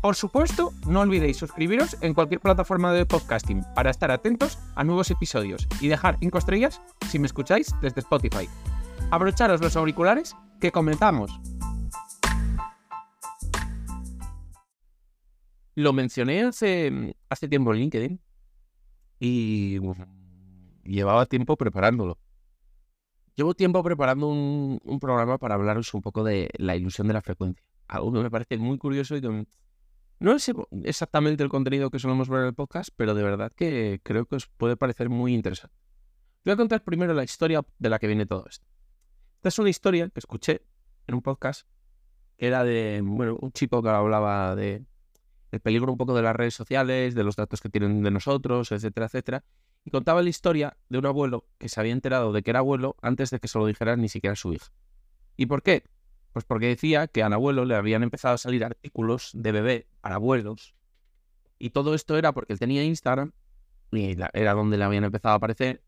Por supuesto, no olvidéis suscribiros en cualquier plataforma de podcasting para estar atentos a nuevos episodios y dejar 5 estrellas si me escucháis desde Spotify. Abrocharos los auriculares que comenzamos. Lo mencioné hace, hace tiempo en LinkedIn y llevaba tiempo preparándolo. Llevo tiempo preparando un, programa para hablaros un poco de la ilusión de la frecuencia. Algo que me parece muy curioso y que no es exactamente el contenido que solemos ver en el podcast, pero de verdad que creo que os puede parecer muy interesante. Voy a contar primero la historia de la que viene todo esto. Esta es una historia que escuché en un podcast que era de bueno, un chico que hablaba de el peligro un poco de las redes sociales, de los datos que tienen de nosotros, etcétera, etcétera. Y contaba la historia de un abuelo que se había enterado de que era abuelo antes de que se lo dijera ni siquiera su hija. ¿Y por qué? Pues porque decía que a abuelo le habían empezado a salir artículos de bebé para abuelos. Y todo esto era porque él tenía Instagram, y era donde le habían empezado a aparecer.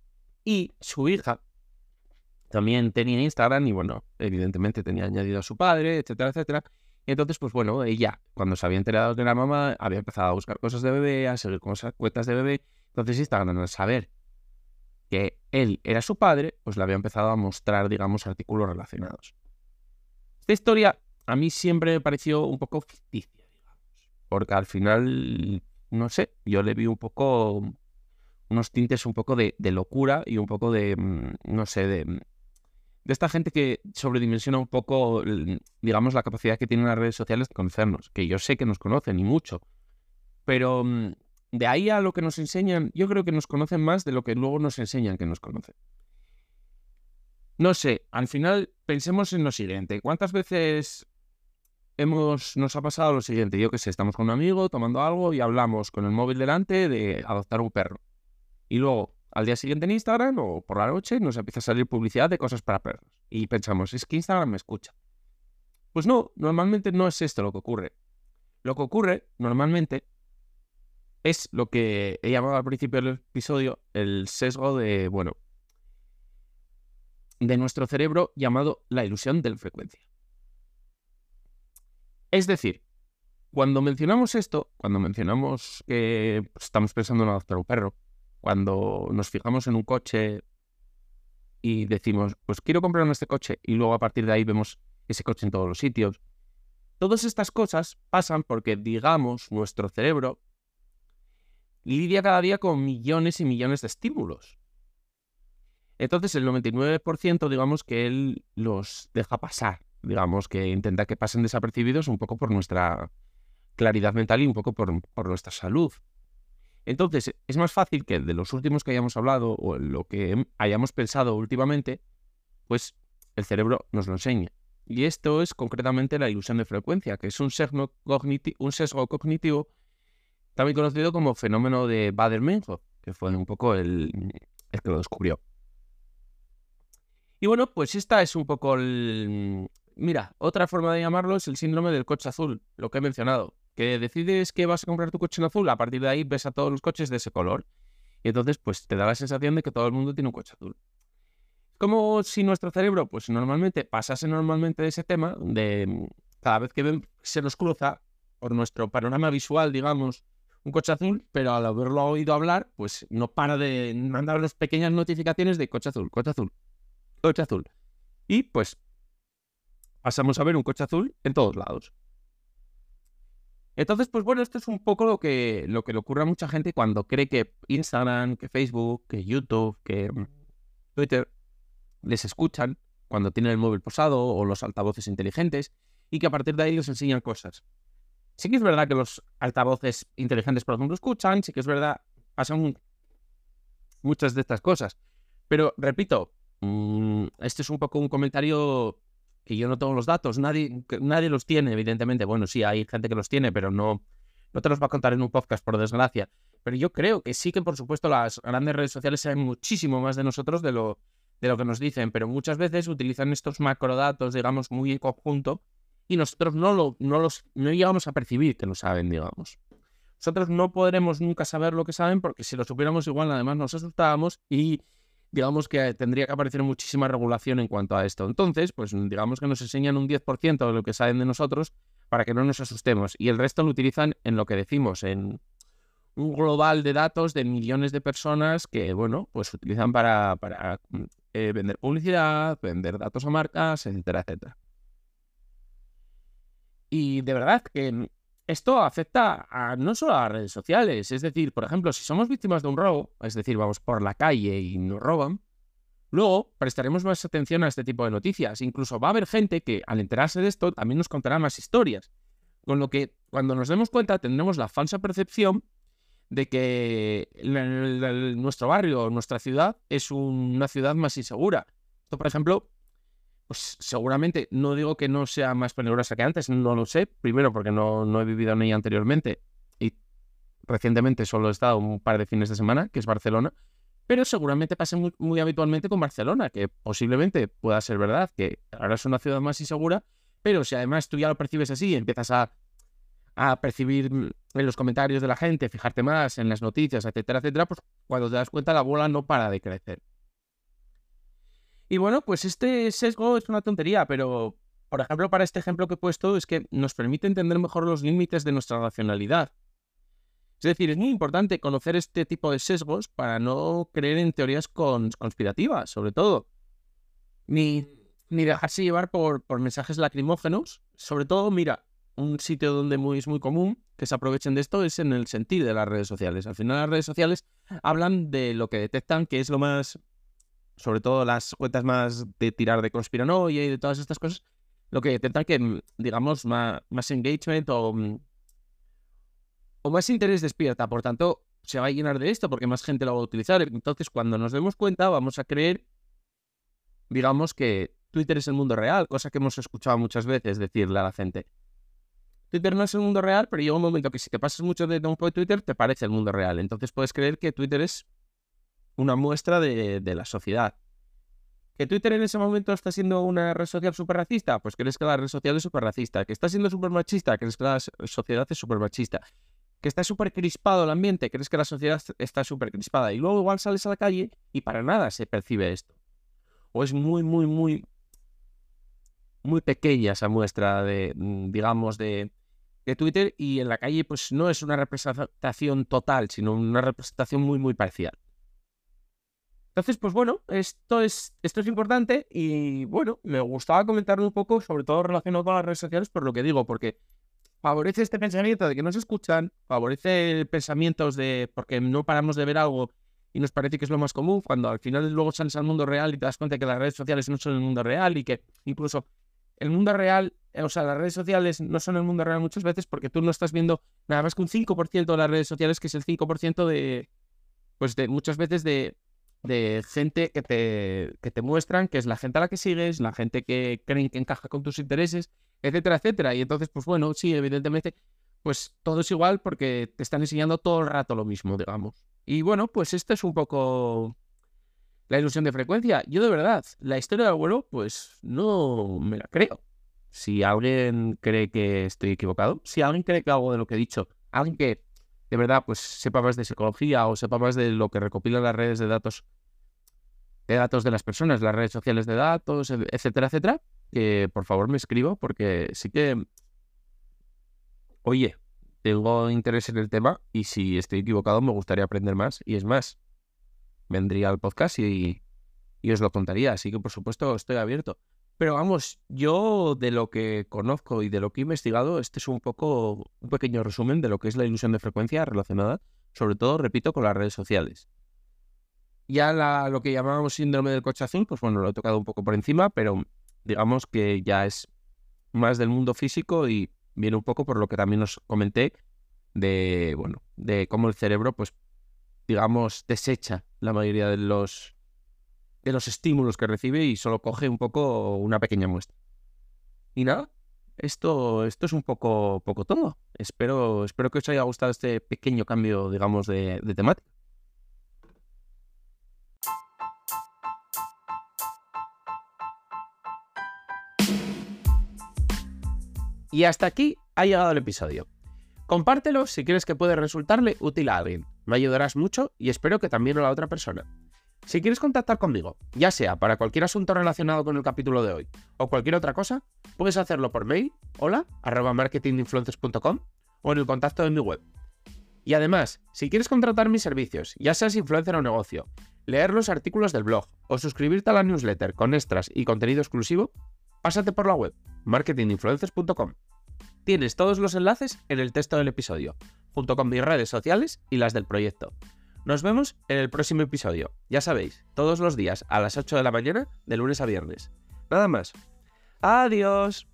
Y su hija también tenía Instagram, y bueno, evidentemente tenía añadido a su padre, etcétera, etcétera. Y entonces, pues bueno, ella, cuando se había enterado que era mamá, había empezado a buscar cosas de bebé, a seguir con esas cuentas de bebé. Entonces Instagram, al saber que él era su padre, pues le había empezado a mostrar, digamos, artículos relacionados. Esta historia a mí siempre me pareció un poco ficticia, digamos, porque al final, no sé, yo le vi un poco, unos tintes un poco de, locura y un poco de, mm, no sé, de, mm, de esta gente que sobredimensiona un poco, digamos, la capacidad que tienen las redes sociales de conocernos, que yo sé que nos conocen y mucho, pero mm, de ahí a lo que nos enseñan, yo creo que nos conocen más de lo que luego nos enseñan que nos conocen. No sé, al final pensemos en lo siguiente. ¿Cuántas veces hemos, nos ha pasado lo siguiente? Yo que sé, estamos con un amigo tomando algo y hablamos con el móvil delante de adoptar un perro. Y luego, al día siguiente en Instagram o por la noche, nos empieza a salir publicidad de cosas para perros. Y pensamos, es que Instagram me escucha. Pues no, normalmente no es esto lo que ocurre. Lo que ocurre normalmente es lo que he llamado al principio del episodio el sesgo de, bueno, de nuestro cerebro llamado la ilusión de la frecuencia. Es decir, cuando mencionamos esto, cuando mencionamos que estamos pensando en adoptar un perro, cuando nos fijamos en un coche y decimos, pues quiero comprarme este coche y luego a partir de ahí vemos ese coche en todos los sitios, todas estas cosas pasan porque, digamos, nuestro cerebro lidia cada día con millones y millones de estímulos. Entonces el 99% digamos que él los deja pasar, digamos que intenta que pasen desapercibidos un poco por nuestra claridad mental y un poco por, nuestra salud. Entonces es más fácil que de los últimos que hayamos hablado o lo que hayamos pensado últimamente, pues el cerebro nos lo enseñe. Y esto es concretamente la ilusión de frecuencia, que es un sesgo, un sesgo cognitivo también conocido como fenómeno de Bader-Meinhof, que fue un poco el que lo descubrió. Y bueno, pues esta es un poco el... Mira, otra forma de llamarlo es el síndrome del coche azul, lo que he mencionado. Que decides que vas a comprar tu coche en azul, a partir de ahí ves a todos los coches de ese color. Y entonces, pues te da la sensación de que todo el mundo tiene un coche azul. Como si nuestro cerebro, pues normalmente pasase normalmente de ese tema, de cada vez que se nos cruza por nuestro panorama visual, digamos, un coche azul, pero al haberlo oído hablar, pues no para de mandar las pequeñas notificaciones de coche azul, coche azul, coche azul. Y pues pasamos a ver un coche azul en todos lados. Entonces, pues bueno, esto es un poco lo que, lo que le ocurre a mucha gente cuando cree que Instagram, que Facebook, que YouTube, que Twitter les escuchan cuando tienen el móvil posado o los altavoces inteligentes y que a partir de ahí les enseñan cosas. Sí que es verdad que los altavoces inteligentes, por ejemplo, escuchan, sí que es verdad, pasan muchas de estas cosas. Pero, repito, mm, este es un poco un comentario que yo no tengo los datos, nadie, nadie los tiene, evidentemente. Bueno, sí, hay gente que los tiene, pero no, no te los va a contar en un podcast, por desgracia. Pero yo creo que sí que, por supuesto, las grandes redes sociales saben muchísimo más de nosotros de lo, de lo que nos dicen, pero muchas veces utilizan estos macrodatos, digamos, muy en conjunto y nosotros no, lo, no, los, no llegamos a percibir que lo saben, digamos. Nosotros no podremos nunca saber lo que saben porque si lo supiéramos igual además nos asustábamos y digamos que tendría que aparecer muchísima regulación en cuanto a esto. Entonces, pues digamos que nos enseñan un 10% de lo que saben de nosotros para que no nos asustemos y el resto lo utilizan en lo que decimos, en un global de datos de millones de personas que, bueno, pues utilizan para, para eh, vender publicidad, vender datos a marcas, etcétera, etcétera. Y de verdad que esto afecta a no solo a las redes sociales. Es decir, por ejemplo, si somos víctimas de un robo, es decir, vamos por la calle y nos roban, luego prestaremos más atención a este tipo de noticias. Incluso va a haber gente que al enterarse de esto también nos contará más historias. Con lo que cuando nos demos cuenta tendremos la falsa percepción de que nuestro barrio, nuestra ciudad, es una ciudad más insegura. Esto, por ejemplo, pues seguramente, no digo que no sea más peligrosa que antes, no lo sé. Primero, porque no, no he vivido en ella anteriormente y recientemente solo he estado un par de fines de semana, que es Barcelona. Pero seguramente pase muy, habitualmente con Barcelona, que posiblemente pueda ser verdad, que ahora es una ciudad más insegura, pero si además tú ya lo percibes así y empiezas a, a percibir en los comentarios de la gente, fijarte más en las noticias, etcétera, etcétera, pues cuando te das cuenta la bola no para de crecer. Y bueno, pues este sesgo es una tontería, pero por ejemplo, para este ejemplo que he puesto, es que nos permite entender mejor los límites de nuestra racionalidad. Es decir, es muy importante conocer este tipo de sesgos para no creer en teorías conspirativas, sobre todo. Ni, ni dejarse llevar por, por mensajes lacrimógenos. Sobre todo, mira, un sitio donde muy, es muy común que se aprovechen de esto es en el sentido de las redes sociales. Al final las redes sociales hablan de lo que detectan que es lo más sobre todo las cuentas más de tirar de conspiranoia y de todas estas cosas, lo que intentan que, mm, digamos, más, más engagement o, mm, o más interés despierta. Por tanto, se va a llenar de esto porque más gente lo va a utilizar. Entonces, cuando nos demos cuenta, vamos a creer, digamos, que Twitter es el mundo real, cosa que hemos escuchado muchas veces decirle a la gente. Twitter no es el mundo real, pero llega un momento que si te pasas mucho de tiempo de Twitter, te parece el mundo real. Entonces puedes creer que Twitter es una muestra de, la sociedad. ¿Que Twitter en ese momento está siendo una red social súper racista? Pues crees que la red social es súper racista. ¿Que está siendo súper machista? ¿Crees que la sociedad es súper machista? ¿Que está súper crispado el ambiente? ¿Crees que la sociedad está súper crispada? Y luego igual sales a la calle y para nada se percibe esto. O es muy, muy, muy, muy pequeña esa muestra de, mm, digamos, de, de Twitter y en la calle pues no es una representación total, sino una representación muy, muy parcial. Entonces, pues bueno, esto es, esto es importante y bueno, me gustaba comentarlo un poco, sobre todo relacionado con las redes sociales, por lo que digo, porque favorece este pensamiento de que no se escuchan, favorece pensamientos de porque no paramos de ver algo y nos parece que es lo más común, cuando al final luego sales al mundo real y te das cuenta que las redes sociales no son el mundo real y que incluso el mundo real, o sea, las redes sociales no son el mundo real muchas veces porque tú no estás viendo nada más que un 5% de las redes sociales, que es el 5% de, pues de muchas veces de, de gente que te, que te muestran que es la gente a la que sigues, la gente que creen que encaja con tus intereses, etcétera, etcétera. Y entonces, pues bueno, sí, evidentemente, pues todo es igual porque te están enseñando todo el rato lo mismo, digamos. Y bueno, pues esto es un poco la ilusión de frecuencia. Yo de verdad, la historia del abuelo, pues no me la creo. Si alguien cree que estoy equivocado, si alguien cree que algo de lo que he dicho, alguien que de verdad, pues sepa más de psicología o sepa más de lo que recopilan las redes de datos, de datos de las personas, las redes sociales de datos, etcétera, etcétera, que por favor me escribo porque sí que, oye, tengo interés en el tema y si estoy equivocado me gustaría aprender más y es más, vendría al podcast y, y os lo contaría, así que por supuesto estoy abierto. Pero vamos, yo de lo que conozco y de lo que he investigado, este es un poco un pequeño resumen de lo que es la ilusión de frecuencia relacionada, sobre todo, repito, con las redes sociales. Ya lo que llamábamos síndrome del coche azul, pues bueno, lo he tocado un poco por encima, pero digamos que ya es más del mundo físico y viene un poco por lo que también os comenté de, bueno, de cómo el cerebro, pues, digamos, desecha la mayoría de los, de los estímulos que recibe y solo coge un poco una pequeña muestra. Y nada, esto, esto es un poco, poco todo. Espero, espero que os haya gustado este pequeño cambio, digamos, de, de temática. Y hasta aquí ha llegado el episodio. Compártelo si crees que puede resultarle útil a alguien. Me ayudarás mucho y espero que también a la otra persona. Si quieres contactar conmigo, ya sea para cualquier asunto relacionado con el capítulo de hoy o cualquier otra cosa, puedes hacerlo por mail, hola, arroba marketinginfluencers.com o en el contacto de mi web. Y además, si quieres contratar mis servicios, ya seas influencer o negocio, leer los artículos del blog o suscribirte a la newsletter con extras y contenido exclusivo, pásate por la web marketinginfluencers.com. Tienes todos los enlaces en el texto del episodio, junto con mis redes sociales y las del proyecto. Nos vemos en el próximo episodio. Ya sabéis, todos los días a las 8 de la mañana, de lunes a viernes. Nada más. Adiós.